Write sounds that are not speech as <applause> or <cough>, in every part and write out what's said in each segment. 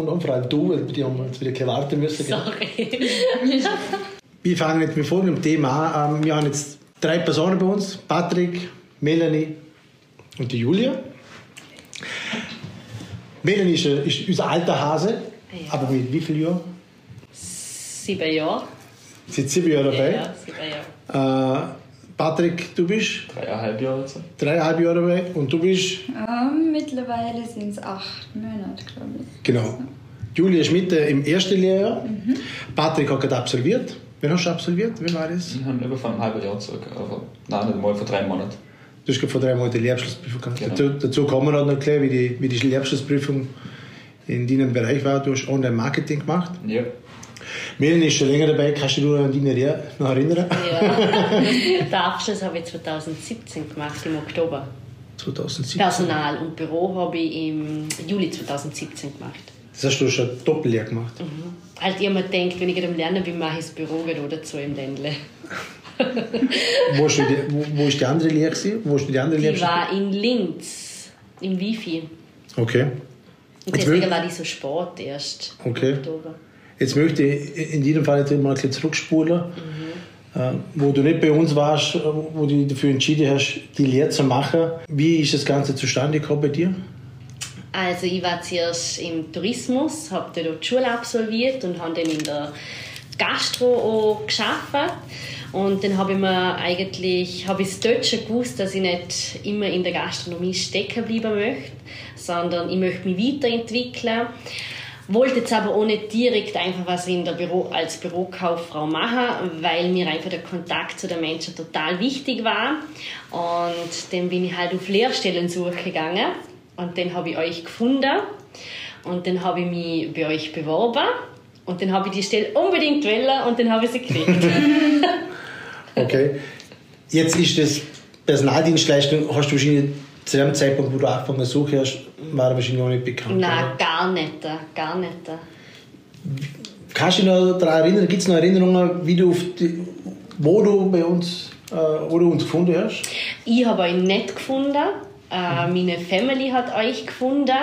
gefunden haben, vor allem du, weil die haben jetzt wieder keine warten müssen. Sorry. <laughs> Wir fangen jetzt mit folgendem Thema an. Ähm, Wir haben jetzt drei Personen bei uns: Patrick, Melanie und die Julia. Melanie ist, äh, ist unser alter Hase, Ja. aber mit wie vielen Jahren? Sieben Jahre. Seit sieben Jahren dabei. Ja, sieben Jahre. Äh, Patrick, du bist Dreieinhalb Jahre jetzt. dreieinhalb Jahre dabei und du bist, Ähm, mittlerweile sind es acht Monate, glaube ich. genau. Julia ist mit äh, im ersten Lehrjahr. Patrick hat gerade absolviert. Wen hast du absolviert? Wie war das? Wir haben über vor einem halben Jahr zurück. Aber nein, nicht einmal vor drei Monaten. Du hast gerade vor drei Monaten die Lehrabschlussprüfung gehabt. Genau. Dazu, dazu kommen wir noch gleich, wie die, wie die Lehrabschlussprüfung in deinem Bereich war. Du hast Online-Marketing gemacht. Ja. Melanie ist schon länger dabei. Kannst du dich an deine noch erinnern? Ja. <laughs> Den Abschluss habe ich 2017 gemacht, im Oktober. 2017. Personal und Büro habe ich im Juli 2017 gemacht. Das hast du schon Doppellehre gemacht. Halt immer denkt, wenn ich gerade am Lernen bin, mache ich das Büro oder so im Ländle. <laughs> Wo, du die, wo, wo ist die andere Lehre? Wo du die andere Lehre? Die war in Linz, im Wifi. Okay. Und deswegen war die so spät erst. im Okay. Oktober. Jetzt möchte ich in jedem Fall jetzt mal ein bisschen zurückspulen, äh, wo du nicht bei uns warst, äh, wo du dich dafür entschieden hast, die Lehre zu machen. Wie ist das Ganze zustande gekommen bei dir? Also ich war zuerst im Tourismus, habe dort die Schule absolviert und habe dann in der Gastro gearbeitet. Und dann habe ich mir eigentlich, habe ich dort schon gewusst, dass ich nicht immer in der Gastronomie stecken bleiben möchte, sondern ich möchte mich weiterentwickeln. Wollte jetzt aber nicht direkt einfach was in der Büro, als Bürokauffrau machen, weil mir einfach der Kontakt zu den Menschen total wichtig war. Und dann bin ich halt auf Lehrstellensuche gegangen und dann habe ich euch gefunden und dann habe ich mich bei euch beworben und dann habe ich die Stelle unbedingt wollen und dann habe ich sie gekriegt. <laughs> <laughs> Okay. Jetzt ist das Personaldienstleistung, hast du wahrscheinlich zu dem Zeitpunkt, wo du angefangen suchen hast, war wahrscheinlich noch nicht bekannt. Nein, oder? gar nicht, gar nicht. Kannst du dich noch daran erinnern, gibt es noch Erinnerungen, wie du die, wo du bei uns, äh, wo du uns gefunden hast? Ich habe euch nicht gefunden. Äh, meine Family hat euch gefunden.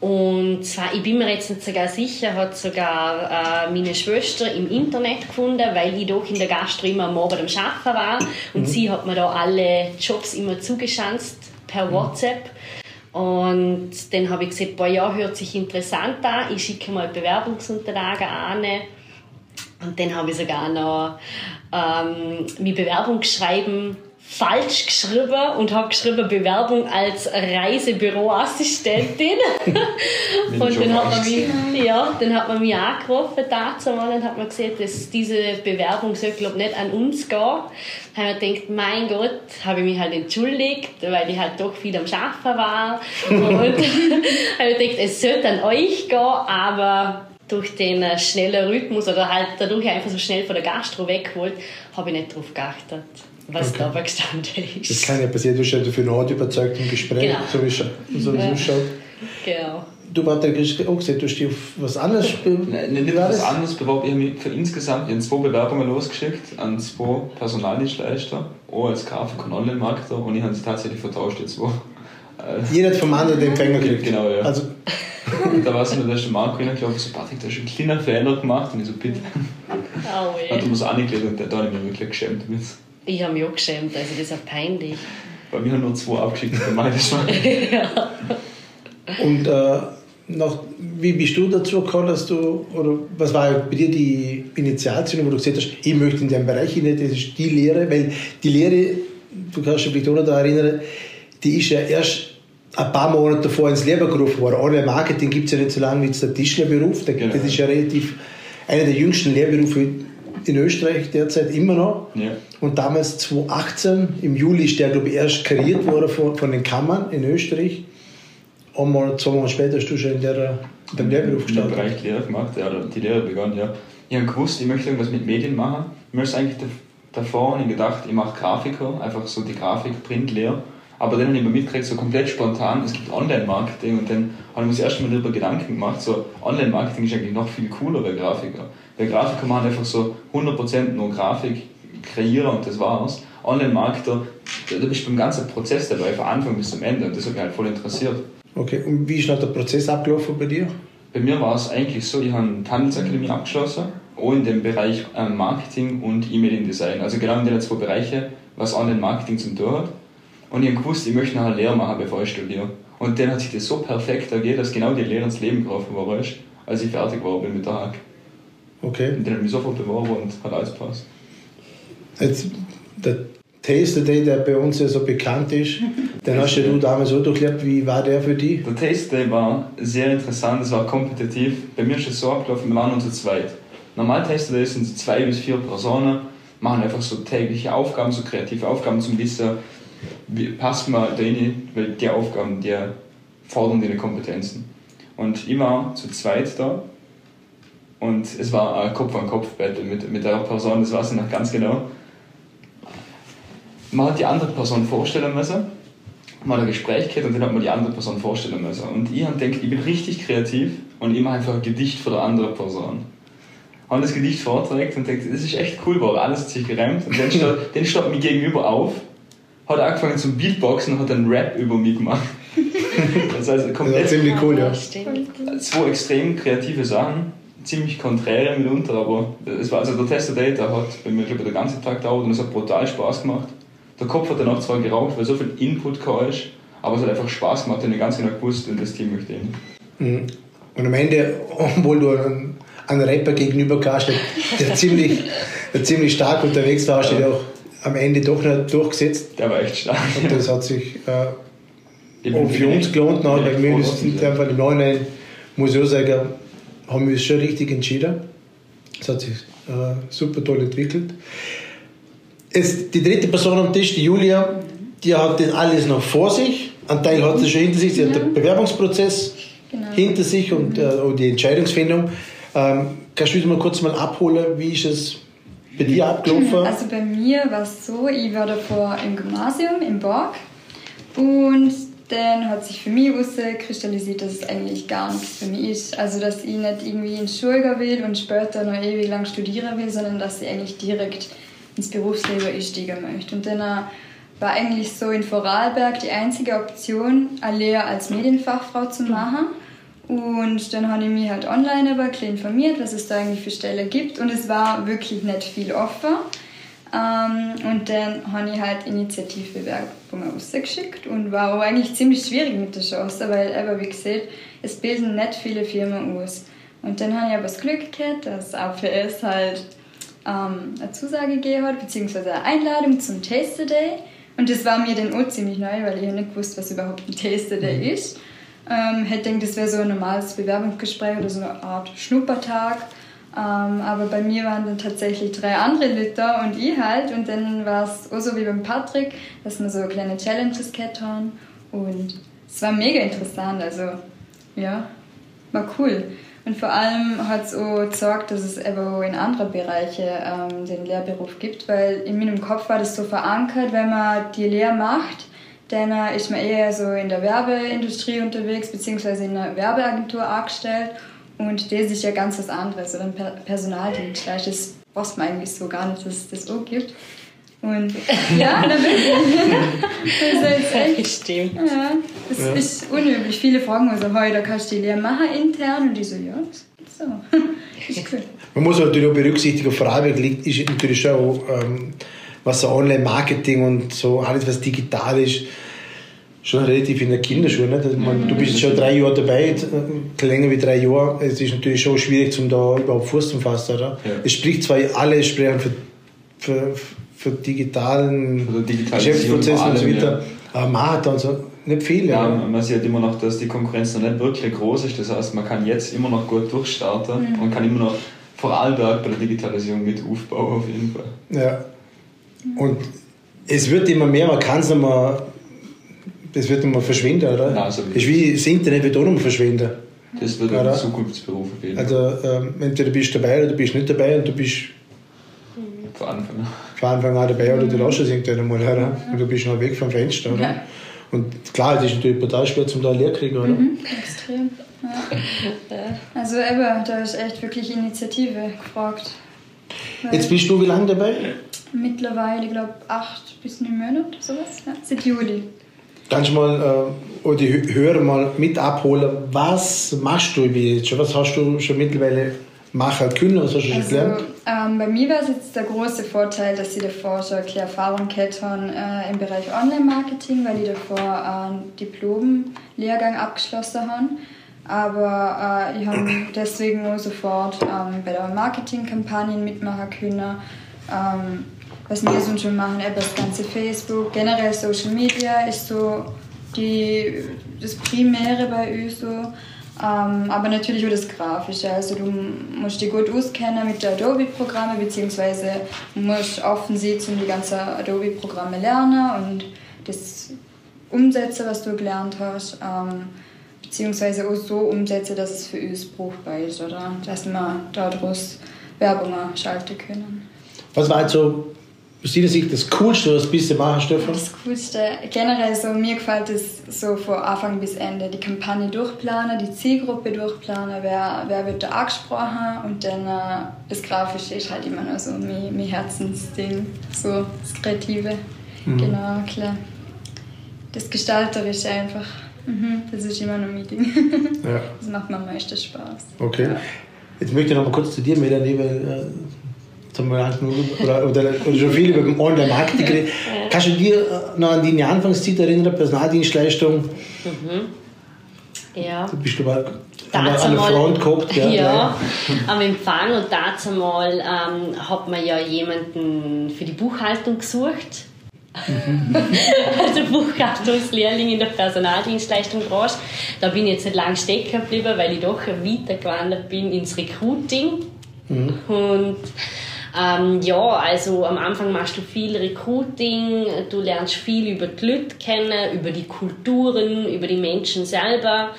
Und zwar, ich bin mir jetzt nicht sogar sicher, hat sogar äh, meine Schwester im Internet gefunden, weil ich doch in der Gastro immer am Abend am Arbeiten war. Und sie hat mir da alle Jobs immer zugeschanzt per WhatsApp. Und dann habe ich gesagt, boah, ja, hört sich interessant an, ich schicke mal Bewerbungsunterlagen an. Und dann habe ich sogar noch ähm, mein Bewerbungsschreiben falsch geschrieben und habe geschrieben Bewerbung als Reisebüroassistentin. <laughs> Und dann hat, man mich, ja, dann hat man mich angerufen dazu mal und hat mir gesagt, dass diese Bewerbung soll glaub, nicht an uns gehen. Da habe ich gedacht, mein Gott, habe ich mich halt entschuldigt, weil ich halt doch viel am Arbeiten war. Und <laughs> habe ich gedacht, es sollte an euch gehen, aber durch den äh, schnellen Rhythmus oder halt dadurch einfach so schnell von der Gastro weggeholt, habe ich nicht darauf geachtet, was Okay. da gestanden ist. Das kann ja passieren, du hast ja dafür eine Art überzeugt im Gespräch, Genau. so wie es so Ja. ausschaut. Genau. Du, Patrick, hast auch gesagt, du hast dich auf was anderes be- Nein, nicht war was das? anderes beworben. Ich habe mich für insgesamt in zwei Bewerbungen losgeschickt an zwei Personaldienstleister, auch als Grafik- und Online-Marketer und ich habe sie tatsächlich vertauscht, die zwei. Äh, Jeder hat vom anderen den Empfänger gekriegt. Genau, ja. Also, Und da war es nur der erste Marco ich glaube so, Patrick, du hast einen kleinen Fehler gemacht und ich so, bitte. Oh, Hat er weh. mir so angelegt und da habe ich mich wirklich geschämt damit. Ich habe mich auch geschämt, also das ist ja peinlich. Bei mir haben nur zwei abgeschickt, ich das schon. <laughs> und äh, noch, wie bist du dazu gekommen, dass du, oder was war bei dir die Initialzündung, wo du gesagt hast, ich möchte in dem Bereich hinein, das ist die Lehre, weil die Lehre, du kannst dich vielleicht auch noch daran erinnern, die ist ja erst ein paar Monate davor ins Leben gerufen worden. Online-Marketing gibt es ja nicht so lange wie der Tischlerberuf. Der- Genau. Das ist ja relativ einer der jüngsten Lehrberufe in Österreich derzeit immer noch. Ja. Und damals 2018, im Juli, ist der, glaube ich, erst kreiert worden von, von den Kammern in Österreich. Und mal, zwei Monate später hast du schon in, der, in dem Lehrberuf Ich habe gestartet. Bereich Lehre gemacht, ja, die Lehre begonnen, ja. Ich habe gewusst, ich möchte irgendwas mit Medien machen. Ich möchte eigentlich dav- davor und gedacht, ich mache Grafiker, einfach so die Grafik, Printlehre. Aber dann habe ich mir mitgekriegt, so komplett spontan, es gibt Online-Marketing und dann habe ich mir das erste Mal darüber Gedanken gemacht, so Online-Marketing ist eigentlich noch viel cooler bei Grafiker. Weil Grafiker machen einfach so 100% nur Grafik kreieren und das war's. Online-Marketer, da bist du beim ganzen Prozess dabei, von Anfang bis zum Ende und das hat mich halt voll interessiert. Okay, und wie ist noch der Prozess abgelaufen bei dir? Bei bei mir war es eigentlich so, ich habe die Handelsakademie abgeschlossen, auch in dem Bereich ähm, Marketing und E-Mail-Design. Also genau in den zwei Bereichen, was Online-Marketing zum tun hat. Und ich habe gewusst, ich möchte nachher Lehre machen, bevor ich studiere. Und dann hat sich das so perfekt ergeben, dass genau die Lehre ins Leben gerufen war, als ich fertig war bin mit der Hack. Okay. Und dann habe ich mich sofort beworben und hat alles gepasst. Jetzt, der Taster Day, der bei uns ja so bekannt ist, den hast ja du damals so durchlebt. Wie war der für dich? Der Taste Day war sehr interessant, es war kompetitiv. Bei mir ist es so abgelaufen, wir waren nur zu zweit. Normal Taster Day sind zwei bis vier Personen, machen einfach so tägliche Aufgaben, so kreative Aufgaben zum Wissen, wie passt man da rein, weil die Aufgaben, die fordern deine Kompetenzen. Und ich war zu zweit da und es war ein Kopf-an-Kopf-Battle mit, mit der Person, das weiß ich noch ganz genau. Man hat die andere Person vorstellen müssen, man hat ein Gespräch gehabt und dann hat man die andere Person vorstellen müssen. Und ich habe gedacht, ich bin richtig kreativ und ich mache einfach ein Gedicht für die andere Person. Habe das Gedicht vorträgt und denkt, das ist echt cool, weil alles hat sich gereimt. Und dann <laughs> steht, dann steht mir gegenüber auf, hat angefangen zum Beatboxen und hat einen Rap über mich gemacht. <laughs> Das heißt, Ja, komplett ziemlich cool, ja. Zwei extrem kreative Sachen, ziemlich konträre mitunter, aber es war also der Tester Date, der hat bei mir glaube ich den ganzen Tag gedauert und es hat brutal Spaß gemacht. Der Kopf hat danach zwar geraucht, weil so viel Input gekommen ist, aber es hat einfach Spaß gemacht und ich ganz genau gewusst, in das Team möchte ich. Mhm. Und am Ende, <laughs> obwohl du einen, einen Rapper gegenüber hast, der, ziemlich, der ziemlich stark unterwegs war, hast du dich auch am Ende doch nicht durchgesetzt. Der war echt stark. Und das hat sich äh, auch für uns gelohnt. Bin weil wir uns in dem Fall im Nachhinein, muss ich auch sagen, haben wir uns schon richtig entschieden. Es hat sich äh, super toll entwickelt. Es, die dritte Person am Tisch, die Julia, die hat das alles noch vor sich. Ein Teil hat sie schon hinter sich. Sie hat den Bewerbungsprozess Genau. hinter sich und äh, auch die Entscheidungsfindung. Ähm, kannst du uns mal kurz mal abholen, wie ist es bei dir abgelaufen? Also bei mir war es so, ich war davor im Gymnasium in Borg und dann hat sich für mich herauskristallisiert, dass es eigentlich gar nichts für mich ist. Also dass ich nicht irgendwie ins Schule gehen will und später noch ewig lang studieren will, sondern dass ich eigentlich direkt ins Berufsleben einsteigen möchte. Und dann äh, war eigentlich so in Vorarlberg die einzige Option, eine Lehre als Medienfachfrau zu machen. Und dann habe ich mich halt online aber ein informiert, was es da eigentlich für Stellen gibt. Und es war wirklich nicht viel offen. Ähm, und dann habe ich halt Initiativbewerbungen rausgeschickt und war auch eigentlich ziemlich schwierig mit der Chance, weil eben, wie gesagt, es bilden nicht viele Firmen aus. Und dann habe ich aber das Glück gehabt, dass APS halt ähm, eine Zusage gegeben hat, beziehungsweise eine Einladung zum Taster Day. Und das war mir dann auch ziemlich neu, weil ich ja nicht wusste, was überhaupt ein Taster Day ist. Ähm, hätte gedacht, das wäre so ein normales Bewerbungsgespräch oder so eine Art Schnuppertag. Ähm, aber bei mir waren dann tatsächlich drei andere Leute und ich halt. Und dann war es auch so wie beim Patrick, dass wir so kleine Challenges gehabt. Und es war mega interessant. Also, ja, war cool. Und vor allem hat es auch gezeigt, dass es auch in anderen Bereichen ähm, den Lehrberuf gibt, weil in meinem Kopf war das so verankert, wenn man die Lehre macht, dann äh, ist man eher so in der Werbeindustrie unterwegs, beziehungsweise in einer Werbeagentur angestellt. Und das ist ja ganz was anderes, oder ein per Personaldienstleister. Das weiß man eigentlich so gar nicht, dass es das auch gibt. Und <laughs> ja, da bin ich. <laughs> Das ist echt Stimmt. ja, das Ja. ist unüblich. Viele fragen also, hey, da kannst du die Lehre machen intern. Und ich so, ja, das so. <laughs> ist cool. Man muss natürlich auch berücksichtigen, Vorarlberg liegt, ist natürlich schon auch, ähm, was so Online-Marketing und so alles, was digital ist, schon relativ in der Kinderschuhe. Nicht? Also, du bist schon drei Jahre dabei, äh, länger wie drei Jahre. Es ist natürlich schon schwierig, zum da überhaupt Fuß zu fassen. Oder? Ja. Es spricht zwar alle sprechen für, für, für digitalen Geschäftsprozesse und so allem, weiter, aber man hat dann so nicht viel. Ja, Ja. man sieht immer noch, dass die Konkurrenz noch nicht wirklich groß ist. Das heißt, man kann jetzt immer noch gut durchstarten und kann immer noch Vorarlberg bei der Digitalisierung mit aufbauen, auf jeden Fall. Ja. Und es wird immer mehr, man kann es nicht mehr, das wird immer verschwinden, oder? Nein, so das ist wie das Internet wird auch noch mal verschwinden. Das wird Ja, ein Zukunftsberuf Fall. Also ähm, entweder bist du dabei oder du bist nicht dabei und du bist Von Anfang an. von Anfang an dabei oder du lässt es irgendwann einmal, oder? Und du bist noch weg vom Fenster, oder? Ja. Und klar, das ist natürlich brutal schwer zum da Lehr kriegen, oder? Extrem. Ja. Also eben, da ist echt wirklich Initiative gefragt. Jetzt bist du wie lange dabei? Mittlerweile, ich glaube, acht bis neun Monate, sowas. Ja, seit Juli. Kannst du mal äh, die Hörer mal mit abholen, was machst du jetzt schon? Was hast du schon mittlerweile machen können? Was hast du schon Also, gelernt? ähm, bei mir war es jetzt der große Vorteil, dass ich davor schon eine Erfahrung gehabt habe äh, im Bereich Online-Marketing, weil ich davor einen Diplom-Lehrgang abgeschlossen habe. Aber äh, ich habe <coughs> deswegen auch sofort ähm, bei der Marketingkampagne mitmachen können. Ähm, was wir sonst schon machen, eben das ganze Facebook, generell Social Media ist so die, das Primäre bei uns so. Ähm, aber natürlich auch das Grafische. Also du musst dich gut auskennen mit den Adobe-Programmen, beziehungsweise musst offen sitzen und die ganzen Adobe-Programme lernen und das umsetzen, was du gelernt hast. Ähm, beziehungsweise auch so umsetzen, dass es für uns brauchbar ist, oder? Dass wir daraus Werbungen schalten können. Was war jetzt so aus deiner Sicht das Coolste, was du bisher machen, Stefan? Das Coolste, generell so, mir gefällt es so von Anfang bis Ende, die Kampagne durchplanen, die Zielgruppe durchplanen, wer, wer wird da angesprochen und dann äh, das Grafische ist halt immer noch so mein, mein Herzensding, so das Kreative, genau, klar. Das Gestalterische einfach, mhm, das ist immer noch mein Ding. Ja. <laughs> Das macht mir am meisten Spaß. Okay. Jetzt möchte ich noch mal kurz zu dir, Melanie, weil nur oder, oder, oder schon viel über den Online-Marketing geredet. Kannst du dir äh, noch an deine Anfangszeit erinnern, Personaldienstleistung? Ja. Du bist du an, der- an der Front gehabt. Ja, am Empfang und dazu mal ähm, hat man ja jemanden für die Buchhaltung gesucht. <laughs> also Buchhaltungslehrling in der Personaldienstleistungsbranche. Da bin ich jetzt nicht lange stecken geblieben, weil ich doch weitergewandert bin ins Recruiting. Und ähm, ja, also am Anfang machst du viel Recruiting, du lernst viel über die Leute kennen, über die Kulturen, über die Menschen selber.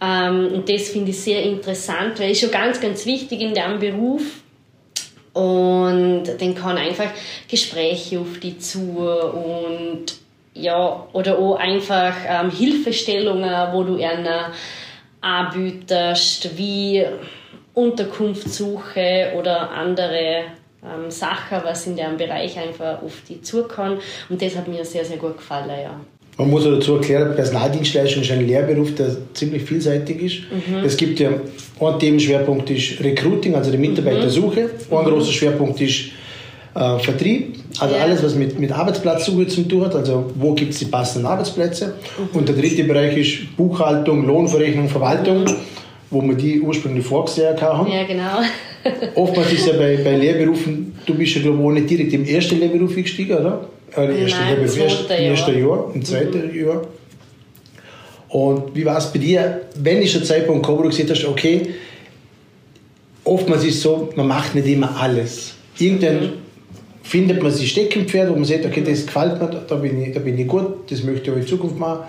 Ähm, und das finde ich sehr interessant, weil es schon ganz, ganz wichtig in diesem Beruf. Und dann kann einfach Gespräche auf die zu und ja, oder auch einfach ähm, Hilfestellungen, wo du ihnen anbietest, wie Unterkunftssuche oder andere ähm, Sachen, was in dem Bereich einfach auf die zukommt. Und das hat mir sehr, sehr gut gefallen, ja. Man muss dazu erklären, Personaldienstleistung ist ein Lehrberuf, der ziemlich vielseitig ist. Es gibt ja, ein Themenschwerpunkt ist Recruiting, also die Mitarbeitersuche. Ein großer Schwerpunkt ist äh, Vertrieb, also Ja. alles, was mit, mit Arbeitsplatzsuche zu tun hat, also wo gibt es die passenden Arbeitsplätze. Und der dritte Bereich ist Buchhaltung, Lohnverrechnung, Verwaltung, wo wir die ursprünglich vorgesehen haben. Ja, genau. Oftmals ist ja bei, bei Lehrberufen, du bist ja glaube ich nicht direkt im ersten Lehrberuf eingestiegen, oder? Äh, im ersten Nein, Lehrberuf, im erst- zweiten im ersten Jahr. Im zweiten Jahr. Und wie war es bei dir, wenn ist der Zeitpunkt gekommen, wo du gesagt hast, okay, oftmals ist es so, man macht nicht immer alles. Irgendwann findet man sich Steckenpferd, wo man sagt, okay, das gefällt mir, da bin ich, da bin ich gut, das möchte ich auch in Zukunft machen.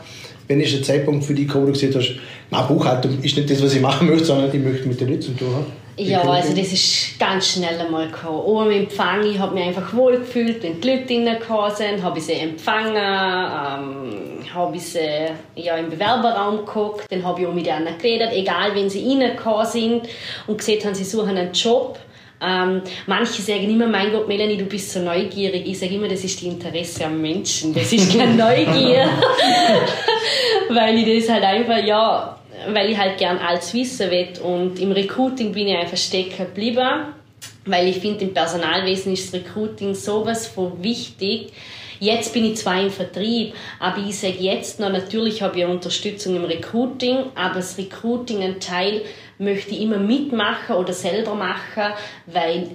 Wenn ist der Zeitpunkt für dich gekommen, wo du gesagt hast, na, Buchhaltung ist nicht das, was ich machen möchte, sondern ich möchte mit den Leuten zu tun haben? Ja, also das ist ganz schnell einmal gekommen. Am Empfang, ich habe mich einfach wohl gefühlt, wenn die Leute reingekommen sind, habe ich sie empfangen, ähm, habe ich sie ja, im Bewerberraum geguckt, dann habe ich auch mit ihnen geredet, egal wenn sie reingekommen sind und gesehen haben, sie suchen einen Job. Ähm, manche sagen immer, mein Gott, Melanie, du bist so neugierig. Ich sage immer, das ist die Interesse am Menschen. Das ist keine <laughs> Neugier. <laughs> weil ich das halt einfach, ja, weil ich halt gern alles wissen will. Und im Recruiting bin ich einfach stecken geblieben, weil ich finde, im Personalwesen ist das Recruiting sowas von wichtig. Jetzt bin ich zwar im Vertrieb, aber ich sage jetzt noch, natürlich habe ich Unterstützung im Recruiting, aber das Recruiting, ein Teil, möchte ich immer mitmachen oder selber machen, weil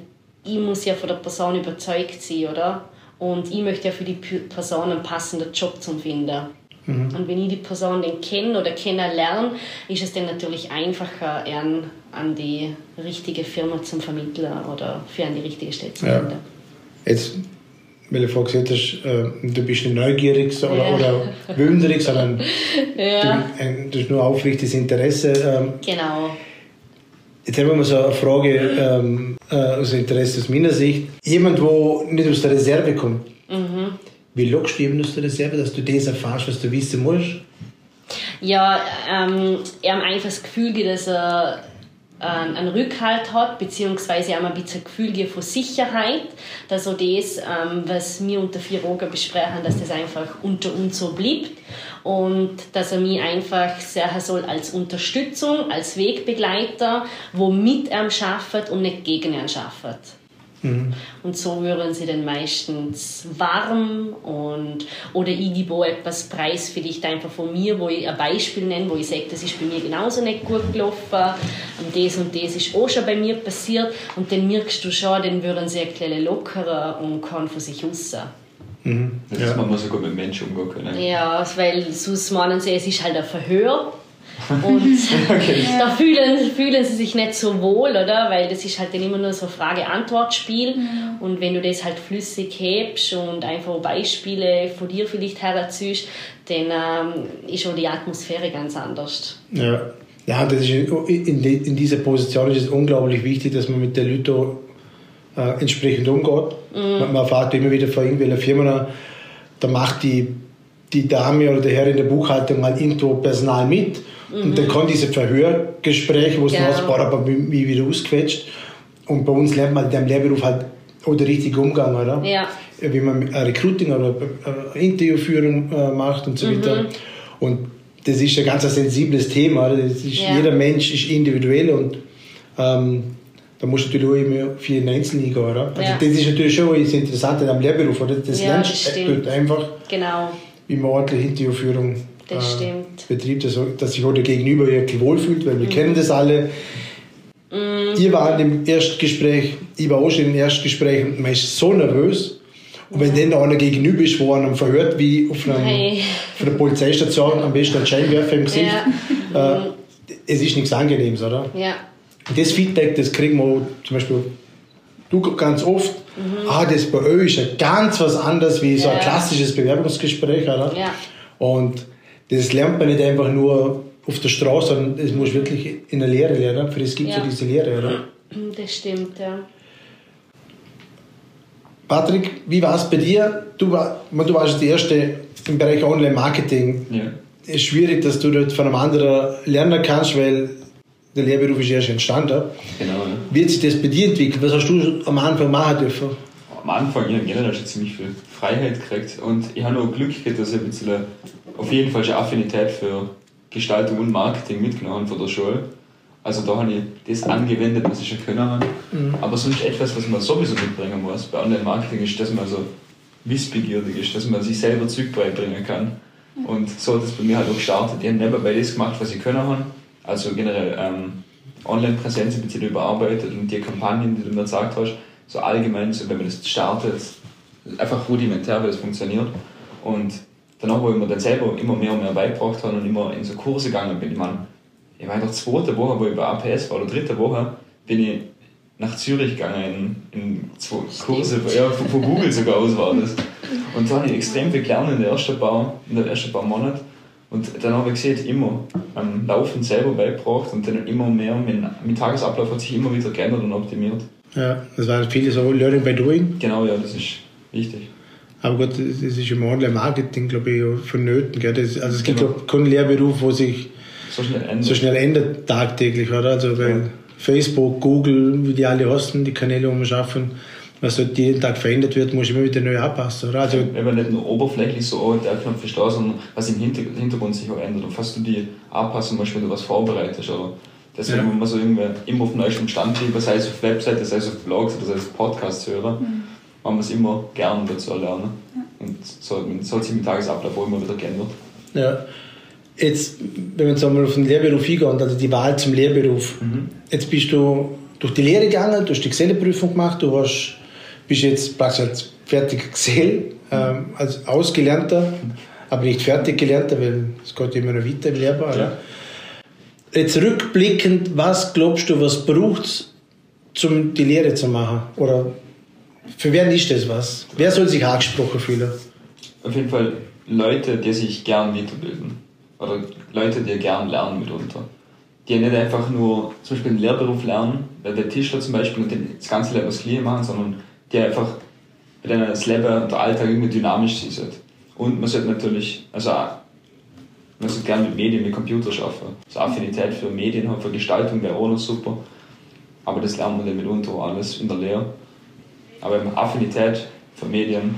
ich muss ja von der Person überzeugt sein, oder? Und ich möchte ja für die Person einen passenden Job zum finden. Und wenn ich die Person dann kenne oder kennenlerne, ist es dann natürlich einfacher, ihn an die richtige Firma zum vermitteln oder für an die richtige Stelle zu Ja. finden. Jetzt, weil du vorhin gesagt hast, äh, du bist nicht neugierig so- oder, Ja. oder wünderig, sondern <laughs> Ja, du, ein, du hast nur aufrichtiges Interesse. Ähm, genau. jetzt haben wir mal so eine Frage ähm, äh, aus Interesse aus meiner Sicht. Jemand, der nicht aus der Reserve kommt, wie lockst du aus der Reserve, dass du das erfährst, was du wissen musst? Ja, ähm, er hat einfach das Gefühl, dass er einen Rückhalt hat, beziehungsweise auch ein bisschen ein Gefühl von Sicherheit, dass auch das, ähm, was wir unter vier Augen besprechen, dass das einfach unter uns so bleibt und dass er mich einfach sehen soll als Unterstützung, als Wegbegleiter, wo mit ihm schafft und nicht gegen ihn schafft. Mhm. Und so würden sie dann meistens warm und oder ich gebe auch etwas preis vielleicht einfach von mir, wo ich ein Beispiel nenne, wo ich sage, das ist bei mir genauso nicht gut gelaufen, und das und das ist auch schon bei mir passiert und dann merkst du schon, dann würden sie ein bisschen lockerer und kann von sich raus. Mhm. Das ja. man muss gut mit Menschen umgehen können. Ja, weil sonst meinen sie, es ist halt ein Verhör und <laughs> okay. da fühlen, fühlen sie sich nicht so wohl, oder? Weil das ist halt dann immer nur so Frage-Antwort-Spiel. Mhm. Und wenn du das halt flüssig hebst und einfach Beispiele von dir vielleicht herziehst, dann ähm, ist auch die Atmosphäre ganz anders. Ja, ja das ist in, in dieser Position ist es unglaublich wichtig, dass man mit der Leuten äh, entsprechend umgeht. Mhm. Man, man erfahrt immer wieder von irgendwelchen Firmen, da macht die, die Dame oder der Herr in der Buchhaltung mal Intro Personal mit und dann kann diese Verhörgespräche, wo es genau. noch aber wie wieder ausquetscht. Und bei uns lernt man in dem Lehrberuf halt auch den richtigen Umgang, oder? Ja. Wie man ein Recruiting oder eine Interviewführung äh, macht und so mhm. weiter. Und das ist ein ganz sensibles Thema. Das ist, ja. Jeder Mensch ist individuell und ähm, da muss natürlich auch immer für jeden Einzelnen gehen, oder? Also ja. das ist natürlich schon das Interessante am Lehrberuf, oder? Das ja, lernst du einfach, genau. wie man ordentlich Interviewführung das äh, stimmt. Betrieb, dass, dass sich auch der Gegenüber wirklich wohlfühlt, weil wir mhm. kennen das alle. Mhm. Ihr wart im Erstgespräch, ich war auch schon im Erstgespräch und man ist so nervös. Und wenn dann einer gegenüber ist, wo einem verhört, wie auf, einem, hey. auf einer Polizeistation, am besten ein Scheinwerfer im Gesicht, ja. äh, es ist nichts Angenehmes, oder? Ja. Das Feedback, das kriegen wir zum Beispiel du ganz oft, mhm. ah, das bei euch ist ja ganz was anderes wie so ein klassisches Bewerbungsgespräch, oder? Ja. Und das lernt man nicht einfach nur auf der Straße, sondern das muss wirklich in der Lehre lernen. Für das gibt es ja. ja diese Lehre, oder? Das stimmt, ja. Patrick, wie war es bei dir? Du, war, du warst der Erste im Bereich Online-Marketing. Ja. Es ist schwierig, dass du dort von einem anderen lernen kannst, weil der Lehrberuf ist erst entstanden. Genau. Ja. Wie hat sich das bei dir entwickelt? Was hast du am Anfang machen dürfen? Am Anfang, ich habe generell schon ziemlich viel Freiheit gekriegt und ich habe nur Glück gehabt, dass ich ein bisschen auf jeden Fall schon Affinität für Gestaltung und Marketing mitgenommen von der Schule. Also da habe ich das angewendet, was ich schon können habe. Mhm. Aber sonst etwas, was man sowieso mitbringen muss bei Online-Marketing, ist, dass man so wissbegierig ist, dass man sich selber Zeug beibringen kann. Mhm. Und so hat es bei mir halt auch gestartet. Ich habe nebenbei das gemacht, was ich können habe. Also generell ähm, Online-Präsenz ein bisschen überarbeitet und die Kampagnen, die du mir gesagt hast, so allgemein, so wenn man das startet, einfach rudimentär, wie das funktioniert. Und danach, wo ich mir dann selber immer mehr und mehr beigebracht habe und immer in so Kurse gegangen bin, ich meine, ich war in der zweiten Woche, wo ich bei APS war, oder dritte Woche, bin ich nach Zürich gegangen in, in zwei Kurse, ja, von, von Google sogar aus war das. <laughs> Und da habe ich extrem viel gelernt in den ersten paar, in den ersten paar Monaten. Und dann habe ich gesehen, immer am Laufen selber beigebracht und dann immer mehr. Mein, mein Tagesablauf hat sich immer wieder geändert und optimiert. Ja, das war viele so Learning by Doing. Genau, ja, das ist wichtig. Aber gut, das ist im Online-Marketing, glaube ich, vonnöten. Gell? Das, also es gibt genau. keinen Lehrberuf, wo sich so schnell ändert, so schnell ändert tagtäglich, oder? Also, weil ja. Facebook, Google, wie die alle hosten, die Kanäle, um schaffen, was dort jeden Tag verändert wird, muss immer wieder neu anpassen, oder? Also, Wenn man nicht nur oberflächlich so, oh, der Knopf da, sondern was im Hintergrund sich auch ändert. Und falls du die anpassen musst, wenn du was vorbereitest, oder? Deswegen ja. muss man so irgendwie immer auf dem neuesten Stand bleiben, sei es auf Webseite, sei es auf Blogs oder sei es auf Podcasts hören. Mhm man muss immer gern dazu lernen. Ja. Und so, so hat sich mit Tagesablauf auch immer wieder geändert. Ja. Jetzt, wenn wir jetzt einmal auf den Lehrberuf eingehen, also die Wahl zum Lehrberuf. Mhm. Jetzt bist du durch die Lehre gegangen, du hast die Geselleprüfung gemacht, du hast, bist jetzt praktisch als fertiger Gesell, ähm, als Ausgelernter, aber nicht fertig gelernter, weil es geht immer noch weiter im Lehrbau. Ja. Jetzt rückblickend, was glaubst du, was braucht es, um die Lehre zu machen? Oder für wen ist das was? Wer soll sich angesprochen fühlen? Auf jeden Fall Leute, die sich gern weiterbilden. Oder Leute, die gern lernen mitunter. Die nicht einfach nur zum Beispiel einen Lehrberuf lernen, weil der Tischler zum Beispiel und das ganze Leben das Gleiche machen, sondern die einfach bei denen das Leben und der Alltag irgendwie dynamisch ist. Und man sollte natürlich, also Man sollte gerne mit Medien, mit Computer arbeiten. So Affinität für Medien haben, für Gestaltung wäre auch noch super. Aber das lernt man dann mitunter alles in der Lehre. Aber eben Affinität für Medien,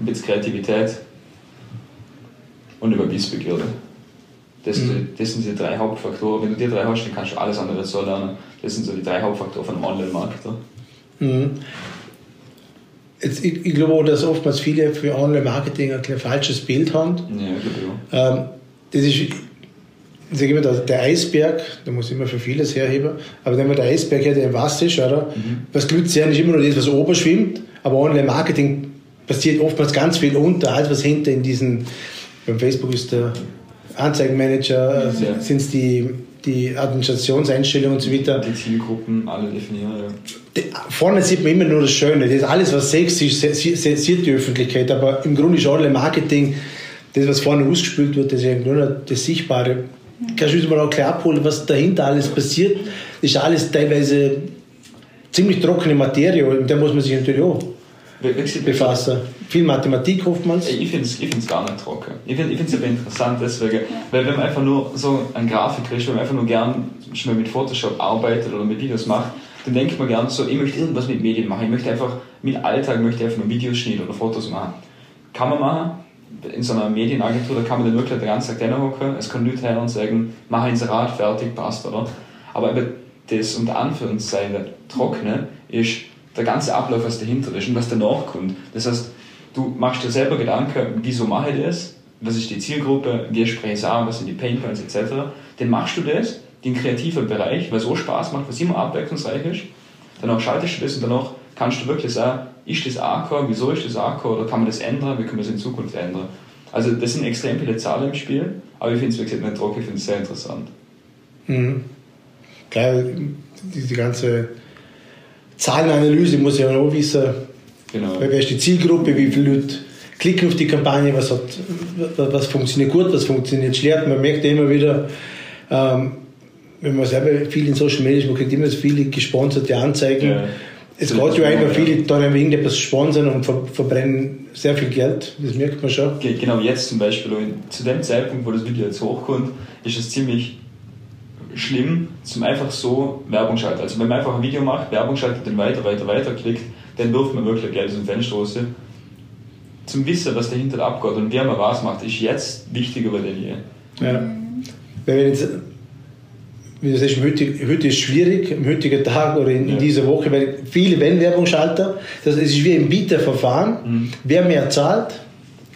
ein bisschen Kreativität und über Wissbegierde. Das, sind Mhm. die- das sind die drei Hauptfaktoren. Wenn du die drei hast, dann kannst du alles andere so lernen. Das sind so die drei Hauptfaktoren von einem Online-Marketer. Mhm. Ich, ich glaube auch, dass oftmals viele für Online-Marketing ein falsches Bild haben. Ja, glaube Ähm, das ist, ich immer, der, Eisberg, da muss ich immer für vieles herheben, aber wenn man der Eisberg her, der im Wasser ist, oder? Was die Leute sehen, ist immer nur das, was oben schwimmt, aber Online-Marketing passiert oftmals ganz viel unter, als was hinter in diesen, beim Facebook ist der Anzeigenmanager, Ja. sind es die, die Administrationseinstellungen und so weiter. Die Zielgruppen alle definieren. Ja. Die- Vorne sieht man immer nur das Schöne. Das ist alles, was sexy ist, se- se- sieht die Öffentlichkeit. Aber im Grunde ist Online-Marketing, das, was vorne ausgespült wird, das ist eigentlich nur noch das Sichtbare. Kannst du uns mal auch klar abholen, was dahinter alles passiert? Das ist alles teilweise ziemlich trockene Materie. Und da muss man sich natürlich auch befassen. Viel Mathematik oftmals. Ich finde es ich gar nicht trocken. Ich finde es aber interessant deswegen, weil wenn man einfach nur so ein Grafiker ist, wenn man einfach nur gern schon mal mit Photoshop arbeitet oder mit Videos macht, dann denkt man gern so, ich möchte irgendwas mit Medien machen. Ich möchte einfach, mit Alltag möchte einfach nur Videos schneiden oder Fotos machen. Kann man machen. In so einer Medienagentur, da kann man dann wirklich den ganzen Tag hocken. Es kann Leute her und sagen, mach ein Inserat, fertig, passt, oder? Aber das unter Anführungszeichen Trockene ist der ganze Ablauf, was dahinter ist und was danach kommt. Das heißt, du machst dir selber Gedanken, wieso mache ich das? Was ist die Zielgruppe? Wie spreche ich an? Was sind die Painpoints etc. Dann machst du das, den kreativen Bereich, was auch Spaß macht, was immer abwechslungsreich ist. Danach schaltest du das und danach kannst du wirklich sagen, ist das angekommen? Wieso ist das angekommen? Oder kann man das ändern? Wie können wir es in Zukunft ändern? Also das sind extrem viele Zahlen im Spiel, aber ich finde es gesagt nicht trocken, ich finde es sehr interessant. Mhm. Klar, diese ganze Zahlenanalyse muss ja auch wissen, Genau. Wer ist die Zielgruppe? Wie viele Leute klicken auf die Kampagne? Was, hat, was funktioniert gut? Was funktioniert schlecht? Man merkt ja immer wieder, ähm, wenn man selber viel in Social Media ist, man kriegt immer so viele gesponserte Anzeigen. Ja. Es So, geht ja ja. einfach viele dann einfach irgendetwas sponsern und ver verbrennen sehr viel Geld. Das merkt man schon. Ge- Genau jetzt zum Beispiel, zu dem Zeitpunkt, wo das Video jetzt hochkommt, ist es ziemlich schlimm, zum einfach so Werbung schalten. Also wenn man einfach ein Video macht, Werbung schaltet, dann weiter, weiter, weiter klickt, dann wirft man wirklich Geld aus dem Fenster raus. Zum Wissen, was dahinter abgeht und wer man was macht, ist jetzt wichtiger denn je. Ja. Weil wenn jetzt, wie du sagst, heute, heute ist es schwierig, am heutigen Tag oder in, in Ja. dieser Woche, weil viele wenn Werbung schalten. Das es ist wie ein Bieterverfahren. Mhm. Wer mehr zahlt,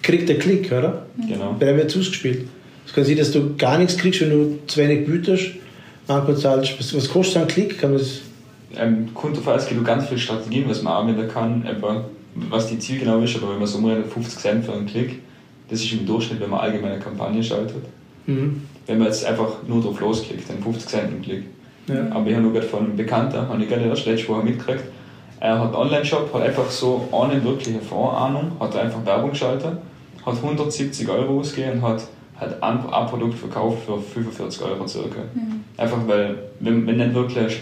kriegt der Klick, oder? Genau. Bei dem wird ausgespielt. Es kann sein, dass du gar nichts kriegst, wenn du zu wenig bietest. Manchmal zahlst was, was kostet so ein Klick? Kann das, Ähm, kommt davon, es gibt ganz viele Strategien, was man anwenden kann, etwa, was die Ziel genau ist, aber wenn man so umrechnet, 50 Cent für einen Klick, das ist im Durchschnitt, wenn man allgemeine Kampagne schaltet. mhm. Wenn man jetzt einfach nur drauf losklickt, dann 50 Cent im Klick. ja. Aber ich habe nur gerade von einem Bekannten, habe ich gerade erst letzte Woche mitgekriegt, er hat einen Online-Shop, hat einfach so ohne wirkliche Vorahnung, hat einfach Werbung geschaltet, hat 170 Euro ausgegeben und hat, hat ein, ein Produkt verkauft für 45 Euro circa. Einfach weil, wenn, wenn nicht wirklich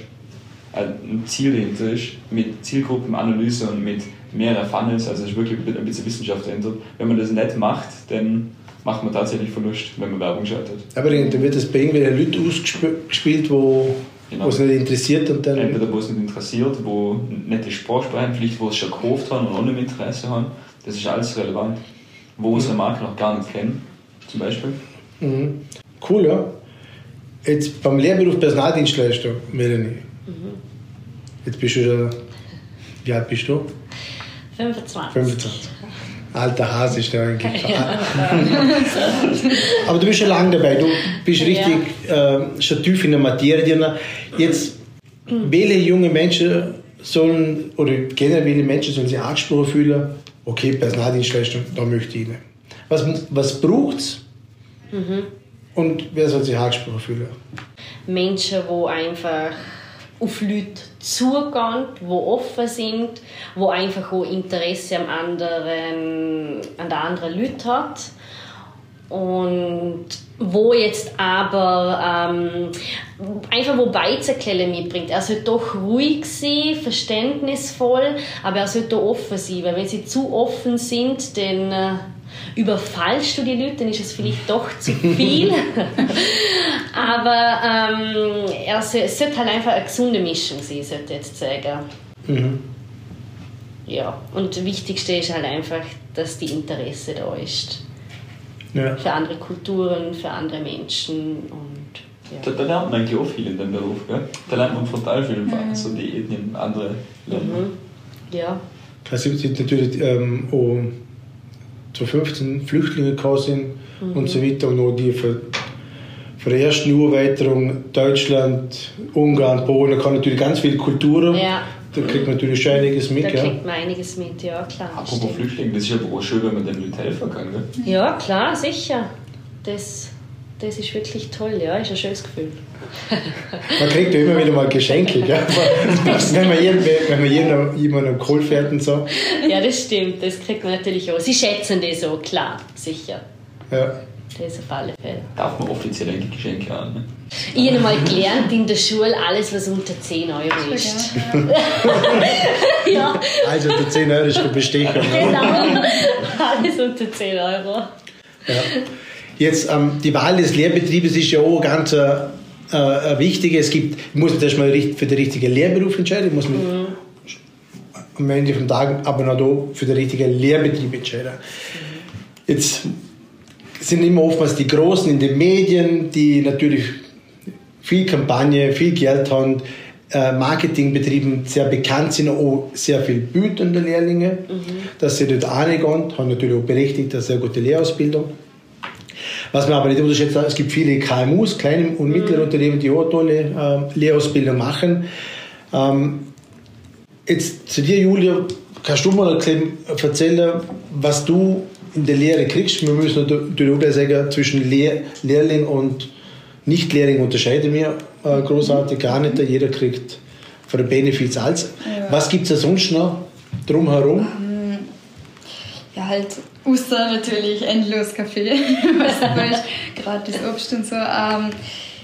ein Ziel dahinter ist, mit Zielgruppenanalyse und mit mehreren Funnels, also es ist wirklich ein bisschen Wissenschaft dahinter. Wenn man das nicht macht, dann macht man tatsächlich Verlust, wenn man Werbung schaltet. Aber dann wird das bei irgendwelchen Leuten ausgespielt, wo Genau. wo es nicht interessiert und dann. Entweder wo es nicht interessiert, wo nicht die Sprache sprechen, vielleicht wo es schon gekauft haben und auch nicht Interesse haben. Das ist alles relevant. Wo unsere Marke noch gar nicht kennen, zum Beispiel. Mhm. Cool, ja. Jetzt beim Lehrberuf Personaldienstleister, Melanie. Jetzt bist du schon. Wie alt bist du? 25. 25. Alter Hase ist der eigentlich. <laughs> Aber du bist schon lange dabei. Du bist Ja. richtig äh, schon tief in der Materie drin. Jetzt, welche junge Menschen sollen, oder generell welche Menschen sollen sich angesprochen fühlen, okay, Personaldienstleistung, da möchte ich rein. Was, was braucht es? Und wer soll sich angesprochen fühlen? Menschen, die einfach auf Leute zugehen, die offen sind, die einfach auch Interesse am anderen, an den anderen Leuten hat Und wo jetzt aber ähm, einfach wo Beizenkelle mitbringt. Er sollte doch ruhig sein, verständnisvoll, aber er sollte offen sein, weil wenn sie zu offen sind, dann äh, überfallst du die Leute, dann ist es vielleicht doch zu viel. <laughs> aber ähm, er soll, es sollte halt einfach eine gesunde Mischung sein, sollte ich jetzt sagen. Mhm. Ja, und das Wichtigste ist halt einfach, dass die Interesse da ist. Ja. Für andere Kulturen, für andere Menschen und ja. Da, da, lernt man eigentlich auch viel in dem Beruf, gell? Da lernt man total viel, mhm. so die Ethnien, andere Länder. Mhm. Ja. Also es sind natürlich ähm, auch zu 15 Flüchtlinge gekommen sind mhm. und so weiter und auch die von, von der ersten Urweiterung Deutschland, Ungarn, Polen, da kann natürlich ganz viele Kulturen ja. Da kriegt man natürlich schon einiges mit. Da ja. kriegt man einiges mit, ja klar. Apropos Flüchtlinge, das ist ja auch schön, wenn man den Leuten helfen kann. Gell? Ja, klar, sicher. Das, das ist wirklich toll, ja, ist ein schönes Gefühl. <laughs> man kriegt ja immer wieder mal Geschenke, gell? wenn man, wenn jemandem Kohl fährt und so. Ja, das stimmt, das kriegt man natürlich auch. Sie schätzen das so, klar, sicher. Ja. Das auf alle Fälle. Darf man offiziell eigentlich Geschenke an? Ne? Ich habe mal gelernt in der Schule, alles was unter 10 <laughs> Euro ist. ja. Also unter 10 Euro ist der Bestecher. Genau, alles unter 10 Euro. Ja. Jetzt, ähm, die Wahl des Lehrbetriebes ist ja auch ganz äh, wichtig. Es gibt, ich muss mich erstmal für den richtigen Lehrberuf entscheiden, ich muss mich mhm. am Ende des Tages aber noch für den richtigen Lehrbetrieb entscheiden. Jetzt sind immer oftmals die Großen in den Medien, die natürlich viel Kampagne, viel Geld haben, äh, Marketingbetrieben sehr bekannt sind, auch sehr viel bieten der Lehrlinge, mhm. dass sie dort reingehen, haben natürlich auch berechtigt eine sehr gute Lehrausbildung. Was man aber nicht unterschätzt, es gibt viele KMUs, kleine und mittlere mhm. Unternehmen, die auch tolle äh, Lehrausbildung machen. Ähm, jetzt zu dir, Julia, kannst du mal erzählen, was du in der Lehre kriegst. Wir müssen natürlich auch sagen, zwischen Lehr Lehrling und Nicht-Lehrling unterscheiden wir äh, großartig gar nicht. Jeder kriegt von den Benefits alles. Ja. Was gibt es da sonst noch drumherum? Ähm, ja, halt außer natürlich endlos Kaffee, <laughs> was weißt, gratis Obst und so. Ähm,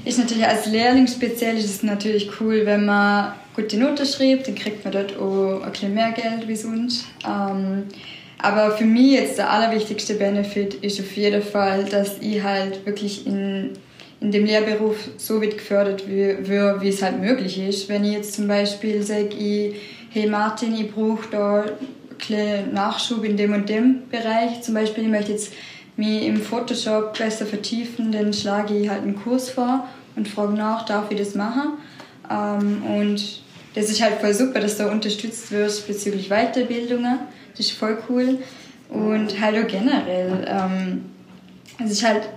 ist natürlich als Lehrling speziell ist es natürlich cool, wenn man gute Noten schreibt, dann kriegt man dort auch ein bisschen mehr Geld wie sonst. Ähm, aber für mich jetzt der allerwichtigste Benefit ist auf jeden Fall, dass ich halt wirklich in, in dem Lehrberuf so weit gefördert wird, wie es halt möglich ist. Wenn ich jetzt zum Beispiel sage, ich, hey Martin, ich brauche da einen Nachschub in dem und dem Bereich. Zum Beispiel, ich möchte jetzt mich im Photoshop besser vertiefen, dann schlage ich halt einen Kurs vor und frage nach, darf ich das machen? Ähm, und das ist halt voll super, dass du unterstützt wirst bezüglich Weiterbildungen. Das ist voll cool. Und halt auch generell. Ähm, es ist halt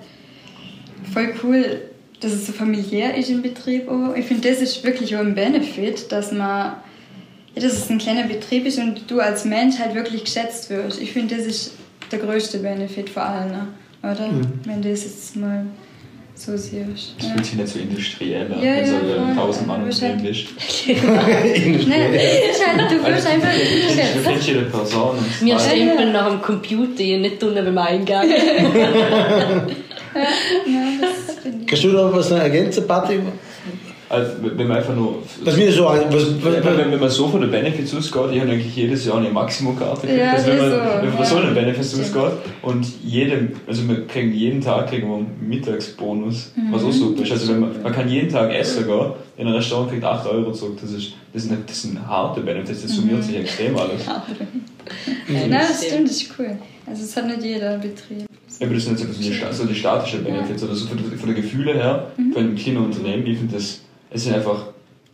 voll cool, dass es so familiär ist im Betrieb. Auch. Ich finde, das ist wirklich auch ein Benefit, dass man ja, dass es ein kleiner Betrieb ist und du als Mensch halt wirklich geschätzt wirst. Ich finde, das ist der größte Benefit vor allem, ne? oder? Mhm. Wenn das jetzt mal so siehst. Das fühlt sich nicht so industriell an, ja, wenn so ja, tausend Mann Unternehmen bist. <laughs> <laughs> Nein, du wirst einfach unterschätzt. jede Person. Wir stempeln nach dem Computer und nicht unten beim Eingang. <laughs> Kannst du noch was ergänzen, Patti? Also, wenn man einfach nur. Was mir so. Was, was, wenn, wenn man so von den Benefits ausgeht, ich habe eigentlich jedes Jahr eine Maximum-Karte gekriegt. Ja, also wenn man, so. wenn man so einen Benefits ausgeht und jedem, also wir kriegen jeden Tag kriegen wir einen Mittagsbonus, mhm. was auch super ist. Also wenn man, man kann jeden Tag essen gehen, in einem Restaurant kriegt 8 Euro zurück. Das ist, das ist, eine, das sind harte Benefits, das summiert mhm. sich extrem alles. <laughs> Nein, das stimmt, das ist cool. Also es hat nicht jeder Betrieb. Ja, aber das sind jetzt so die, so die statischen Benefits, oder so von, von der Gefühle her, mhm. von einem kleinen Unternehmen, ich finde das es sind einfach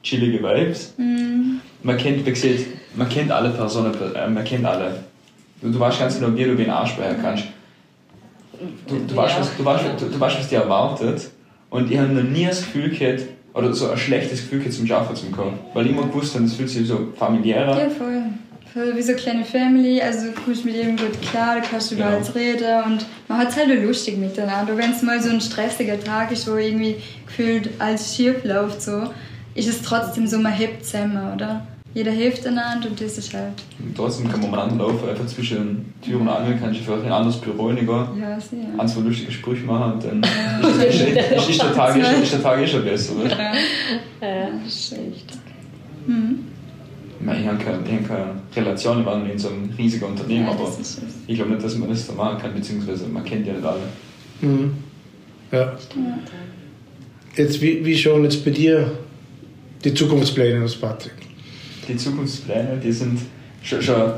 chillige Vibes. Mhm. Man kennt, wie gesagt, man kennt alle Personen, äh, man kennt alle. Du, du weißt ganz genau, wie du wen ansprechen kannst. Du, du, ja. weißt, was, du, weißt, du, du weißt, was dir erwartet. Und ich habe noch nie das Gefühl gehabt, oder so ein schlechtes Gefühl gehabt zum Arbeiten zu kommen. Weil ich immer gewusst habe, das fühlt sich so familiärer. Ja, voll. Voll. Wie so eine kleine Family, also du kommst mit jedem gut klar, du kannst über genau. alles reden und man hat es halt lustig miteinander. Wenn es mal so ein stressiger Tag ist, wo irgendwie gefühlt alles schief läuft, so, ist es trotzdem so, man hebt zusammen, oder? jeder hilft einander und das ist halt. Und trotzdem kann man umeinander laufen, einfach zwischen Tür und Angel, kann ich vielleicht in ein anderes Büro reingehen, Ja, sehr. ein, zwei lustige Sprüche machen und dann ist, ist, ist, ist, der Tag, ist, ist der Tag eh schon besser. Oder? Ja, Ja. das ist echt. Mhm. Ich meine, ich habe keine, ich habe keine Relation, ich war noch nie in so einem riesigen Unternehmen, Ja, aber ich glaube nicht, dass man das da machen kann, beziehungsweise man kennt ja nicht alle. Mhm. Ja. Jetzt, wie, wie schauen jetzt bei dir die Zukunftspläne aus, Patrick? Die Zukunftspläne, die sind schon, schon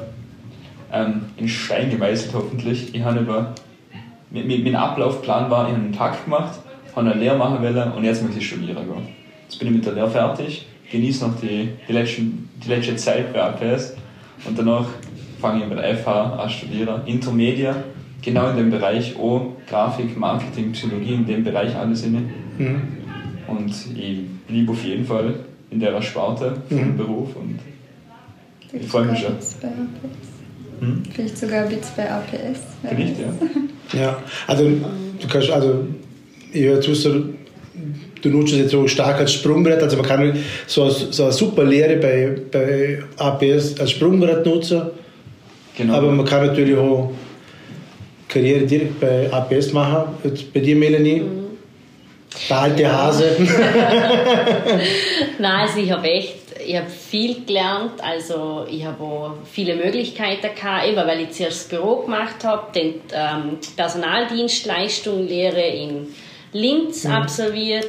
ähm, in Stein gemeißelt hoffentlich. Ich habe über, mit, mit, mein Ablaufplan war, ich habe einen Tag gemacht, habe eine Lehre machen wollen und jetzt möchte ich studieren gehen. Jetzt bin ich mit der Lehre fertig, genieße noch die, die, letzten, die letzte Zeit bei APS und danach fange ich bei der FH an studieren. Intermedia, genau in dem Bereich auch Grafik, Marketing, Psychologie, in dem Bereich alles inne. Mhm. Und ich bleibe auf jeden Fall in der Sparte vom Mhm. Beruf und Ich freu mich schon. Bits bei APS. hm? Vielleicht sogar Bits bei APS. vielleicht, ja. <laughs> Ja, also du kannst, also ich höre zu, du nutzt es jetzt so stark als Sprungbrett, also man kann so, so eine super Lehre bei, bei APS als Sprungbrett nutzen, Genau. aber man kann natürlich auch Karriere direkt bei APS machen. Jetzt bei dir, Melanie, der alte Hase. <laughs> <laughs> Nein, also ich habe echt, ich habe viel gelernt, also ich habe auch viele Möglichkeiten gehabt, eben weil ich zuerst das Büro gemacht habe, dann ähm, Personaldienstleistung Lehre in Linz absolviert,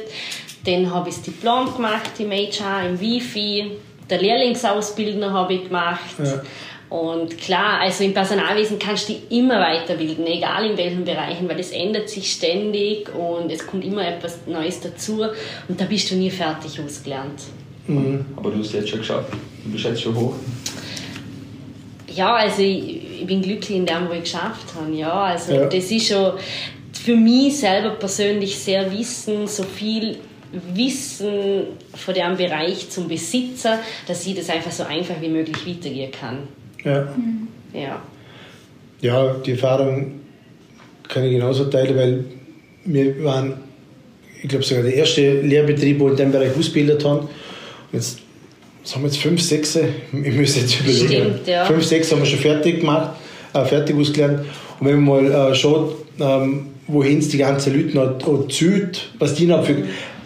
dann habe ich das Diplom gemacht im HR, im Wifi, der Lehrlingsausbildner habe ich gemacht. Ja. Und klar, also im Personalwesen kannst du dich immer weiterbilden, egal in welchen Bereichen, weil es ändert sich ständig und es kommt immer etwas Neues dazu und da bist du nie fertig ausgelernt. Mhm. Aber du hast es jetzt schon geschafft. Du bist jetzt schon hoch. Ja, also ich, ich bin glücklich in dem, was ich geschafft habe. Ja, also Ja. das ist schon für mich selber persönlich sehr Wissen, so viel Wissen von dem Bereich zum Besitzer, dass ich das einfach so einfach wie möglich weitergehen kann. Ja. Ja. ja, die Erfahrung kann ich genauso teilen, weil wir waren, ich glaube sogar der erste Lehrbetrieb, wo in dem Bereich ausgebildet haben. Und jetzt das haben wir jetzt fünf, sechs, ich müsste jetzt überlegen. Stimmt, ja. Fünf, sechs haben wir schon fertig gemacht, äh, fertig ausgelernt. Und wenn man mal äh, schaut, ähm, wohin es die ganzen Leute noch, noch zieht, was die noch für.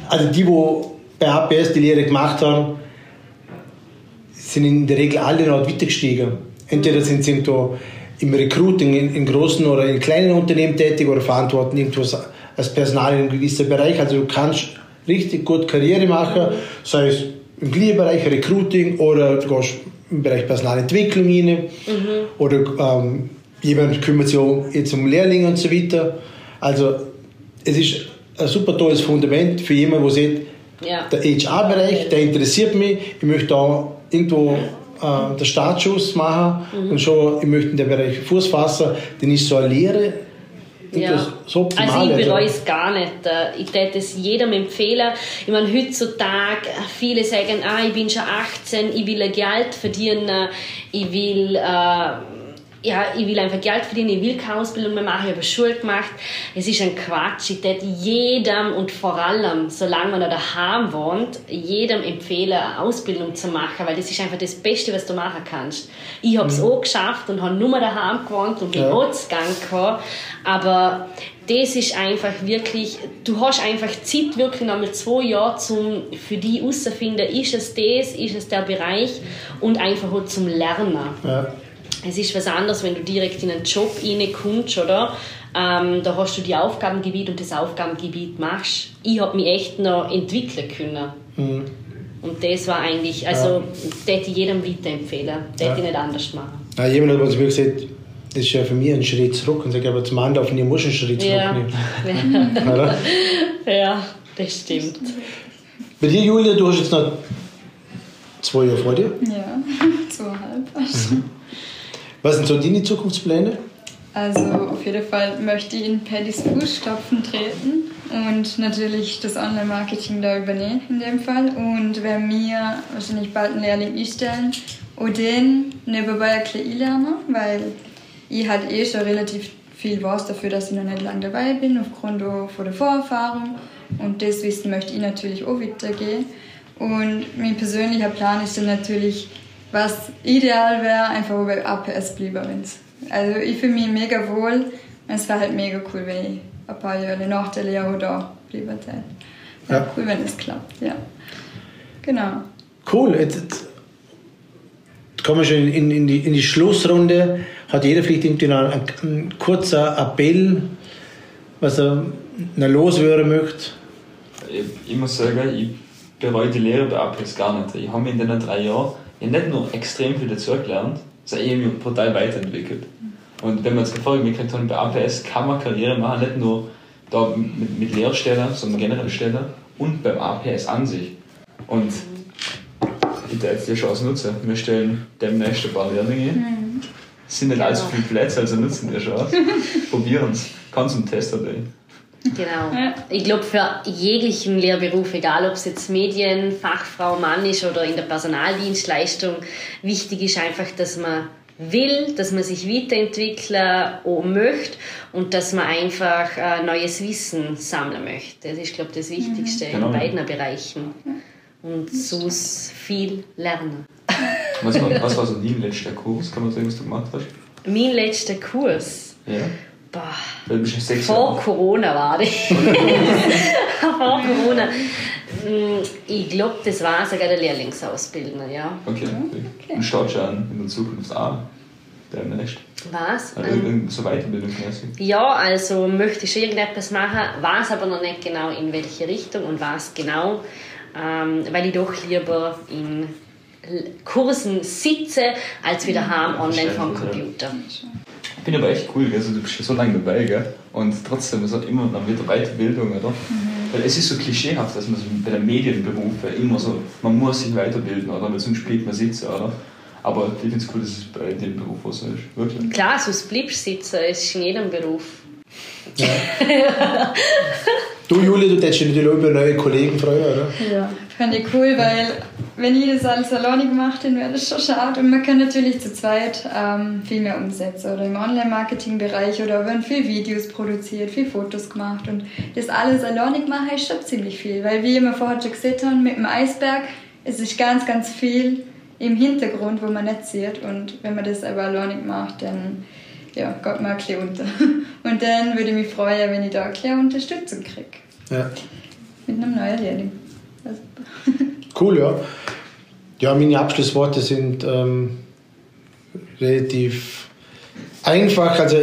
Also die, die bei APS die Lehre gemacht haben, sind in der Regel alle noch weiter gestiegen. Entweder sind sie im Recruiting in, in großen oder in kleinen Unternehmen tätig oder verantworten irgendwas als Personal in einem gewissen Bereich. Also du kannst richtig gut Karriere machen, sei es im gleichen Bereich Recruiting oder du gehst im Bereich Personalentwicklung rein oder ähm, jemand kümmert sich jetzt um Lehrlinge und so weiter. Also es ist ein super tolles Fundament für jemanden, der sieht, Ja. der HR-Bereich, der interessiert mich. Ich möchte da irgendwo äh, den Startschuss machen und schon, ich möchte in den Bereich Fuß fassen. Dann ist so eine Lehre Ja. so optimal. Also ich bereue also. es gar nicht. Äh, Ich würde es jedem empfehlen. Ich meine, heutzutage, viele sagen, ah, ich bin schon 18, ich will ein Geld verdienen, ich will, äh, ja, ich will einfach Geld verdienen, ich will keine Ausbildung mehr machen, ich habe Schule gemacht. Es ist ein Quatsch. Ich würde jedem und vor allem, solange man noch daheim wohnt, jedem empfehlen, eine Ausbildung zu machen, weil das ist einfach das Beste, was du machen kannst. Ich habe es auch geschafft und habe nur daheim gewohnt und bin Ja. auch gekommen. Aber das ist einfach wirklich, du hast einfach Zeit, wirklich noch mit zwei Jahren zum für dich herauszufinden, ist es das, ist es der Bereich und einfach auch zum Lernen. Ja. Es ist was anderes, wenn du direkt in einen Job reinkommst, oder? Ähm, da hast du die Aufgabengebiet und das Aufgabengebiet machst. Ich habe mich echt noch entwickeln können. Mhm. Und das war eigentlich, also das hätte ich jedem weiterempfehlen. Das hätte Ja. ich nicht anders machen. Ja, jemand hat uns mir gesagt, das ist ja für mich ein Schritt zurück. Und ich sage, aber zum Anlaufen, ich muss einen Schritt Ja. zurücknehmen. <laughs> Oder? ja, das stimmt. Bei dir, Julia, du hast jetzt noch zwei Jahre vor dir. Ja, <laughs> zweieinhalb. Was sind so deine Zukunftspläne? Also auf jeden Fall möchte ich in Paddys Fußstapfen treten und natürlich das Online-Marketing da übernehmen in dem Fall. Und wenn mir wahrscheinlich bald einen Lehrling einstellen und den nebenbei ein bisschen einlernen, weil ich halt eh schon relativ viel weiß dafür, dass ich noch nicht lange dabei bin, aufgrund von der Vorerfahrung. Und das Wissen möchte ich natürlich auch weitergehen. Und mein persönlicher Plan ist dann natürlich, was ideal wäre, einfach bei APS bleiben. Also ich fühle mich mega wohl. Es wäre halt mega cool, wenn ich ein paar Jahre nach der Lehre da bleiben würde. Ja, ja. cool, wenn es klappt, ja. Genau. Cool. Jetzt, jetzt kommen wir schon in, in, die, in die Schlussrunde. Hat jeder vielleicht irgendwie noch ein, ein kurzer Appell, was er noch loswerden möchte? Ich, ich muss sagen, ich bereue die Lehre bei APS gar nicht. Ich habe mich in den drei Jahren nicht nur extrem viel dazugelernt, sondern mich brutal weiterentwickelt. Und wenn man jetzt vorher mitgekriegt hat, bei APS kann man Karriere machen, nicht nur da mit, mit Lehrstellen, sondern generell Stellen und beim APS an sich. Und ich darf jetzt die Chance nutzen. Wir stellen demnächst ein paar Lehrlinge. Mhm. Es sind nicht allzu viele Plätze, also nutzen die Chance. <laughs> Probieren es. Kannst du einen Test dabei. Genau. Ja. Ich glaube, für jeglichen Lehrberuf, egal ob es jetzt Medien, Fachfrau, Mann ist oder in der Personaldienstleistung, wichtig ist einfach, dass man will, dass man sich weiterentwickeln möchte und dass man einfach äh, neues Wissen sammeln möchte. Das ist, glaube ich, das Wichtigste mhm. genau. in beiden Bereichen. Und so viel lernen. Was war, was war so dein letzter Kurs? Kann man sagen, was du gemacht hast? Mein letzter Kurs? Ja. Boah. Vor Corona war das. <laughs> Vor Corona. Mm, ich glaube, das war sogar der Lehrlingsausbildner, ja. Okay. okay. Und schaut schon in der Zukunft an. Demnächst. Was? Also ähm, so weiterbildungsmäßig? Ja, also möchte ich schon irgendetwas machen, weiß aber noch nicht genau in welche Richtung und was genau, ähm, weil ich doch lieber in Kursen sitze, als wieder mhm. heim online vom Computer. Ich finde aber echt cool, also du bist schon so lange dabei, gell? und trotzdem, es hat immer noch wieder Weiterbildung, oder? Mhm. Weil es ist so klischeehaft, dass man so bei den Medienberufen immer so, man muss sich weiterbilden, oder? Weil sonst bleibt man sitzen, oder? Aber ich finde es cool, dass es bei dem Beruf auch so ist. Wirklich. Klar, sonst bleibst du sitzen, es ist in jedem Beruf. Ja. <laughs> du, Julia, du hättest dich natürlich über neue Kollegen freuen, oder? Ja, Fände ich cool, weil wenn ich das alles alleine gemacht hätte, wäre das schon schade. Und man kann natürlich zu zweit ähm, viel mehr umsetzen. Oder im Online-Marketing-Bereich oder werden viel Videos produziert, viel Fotos gemacht. Und das alles alleine machen ist schon ziemlich viel. Weil wie wir vorher schon gesehen haben, mit dem Eisberg, es ist ganz, ganz viel im Hintergrund, wo man nicht sieht. Und wenn man das aber alleine macht, dann ja, geht man ein bisschen unter. <laughs> Und dann würde ich mich freuen, wenn ich da eine kleine Unterstützung kriege. Ja. Mit einem neuen Lehrling. <laughs> Cool, ja. Ja, meine Abschlussworte sind ähm, relativ einfach. Also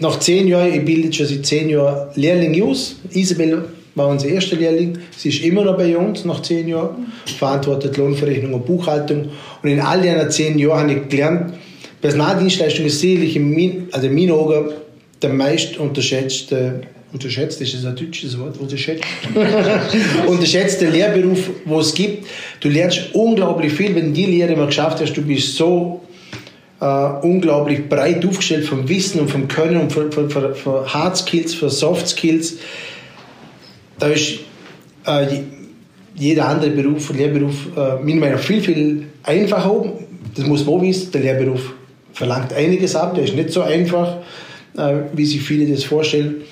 nach zehn Jahren, ich bilde schon seit zehn Jahren Lehrling aus. Isabel war unser erster Lehrling. Sie ist immer noch bei uns nach zehn Jahren, verantwortet Lohnverrechnung und Buchhaltung. Und in all diesen zehn Jahren habe ich gelernt, Personaldienstleistung ist sicherlich in mein, also in meinen Augen der meist unterschätzte unterschätzt, ist das ein deutsches Wort, unterschätzt, <laughs> unterschätzte Lehrberuf, wo es gibt. Du lernst unglaublich viel, wenn du die Lehre mal geschafft hast, du bist so äh, unglaublich breit aufgestellt vom Wissen und vom Können und von, von, von, von Hard Skills, von Soft Skills. Da ist äh, jeder andere Beruf, Lehrberuf, äh, meiner Meinung nach viel, viel einfacher. Das muss man wissen, der Lehrberuf verlangt einiges ab, der ist nicht so einfach, äh, wie sich viele das vorstellen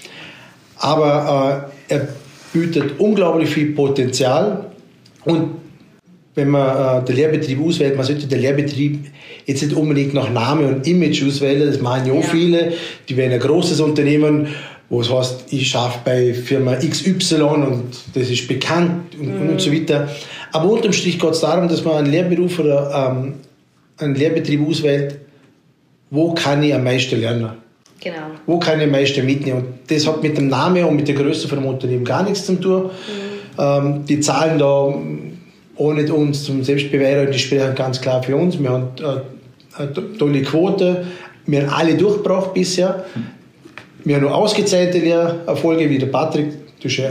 aber äh, er bietet unglaublich viel Potenzial und wenn man äh, den Lehrbetrieb auswählt, man sollte den Lehrbetrieb jetzt nicht unbedingt nach Name und Image auswählen, das machen ja auch viele, die werden ein großes Unternehmen, wo es heißt, ich schaffe bei Firma XY und das ist bekannt und, mhm. und so weiter. Aber unterm Strich geht es darum, dass man einen Lehrberuf oder ähm, einen Lehrbetrieb auswählt, wo kann ich am meisten lernen. Genau. Wo kann ich am meisten mitnehmen? Und das hat mit dem Namen und mit der Größe von dem Unternehmen gar nichts zu tun. Mhm. Ähm, die Zahlen da ohne uns zum Selbstbeweihräuchern, die sprechen ganz klar für uns. Wir haben äh, eine tolle Quote. Wir haben alle durchgebracht bisher. Wir haben nur ausgezeichnete Erfolge, wie der Patrick. Du ja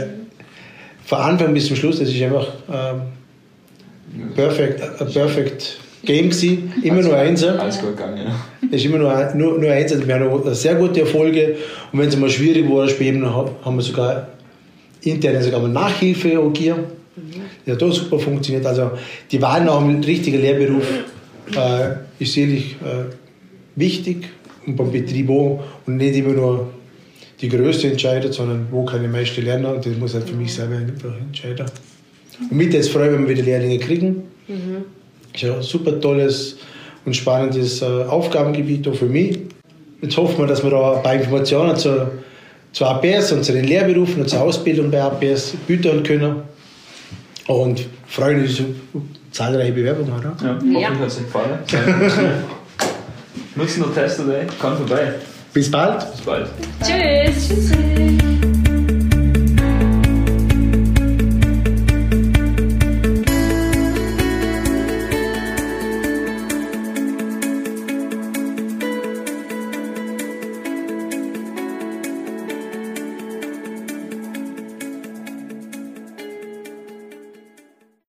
von Anfang bis zum Schluss, das ist einfach ähm, perfect, a perfect Game gewesen. Immer nur eins. Alles gut gegangen, ja. Es ist immer nur, nur, nur eins. Wir haben sehr gute Erfolge. Und wenn es mal schwierig war, später haben wir sogar intern sogar mal Nachhilfe gegeben. Mhm. Das hat auch super funktioniert. Also die Wahl nach einem richtigen Lehrberuf äh, ist sicherlich äh, wichtig und beim Betrieb auch. Und nicht immer nur die Größte entscheidet, sondern wo kann ich meiste lernen. Und das muss halt für mich selber entscheiden. Und mit jetzt freue ich mich, wenn wir wieder Lehrlinge kriegen. Mhm. Ist ein super tolles und spannendes äh, Aufgabengebiet auch für mich. Jetzt hoffen wir, dass wir da ein paar Informationen zu, zu APS und zu den Lehrberufen und zur Ausbildung bei APS bieten können. Und freuen uns auf zahlreiche Bewerbungen. Oder? Ja, hoffentlich Ja. hat es euch gefallen. Nutzen Tester Day, kann vorbei. Bis bald. Bis bald. Tschüss.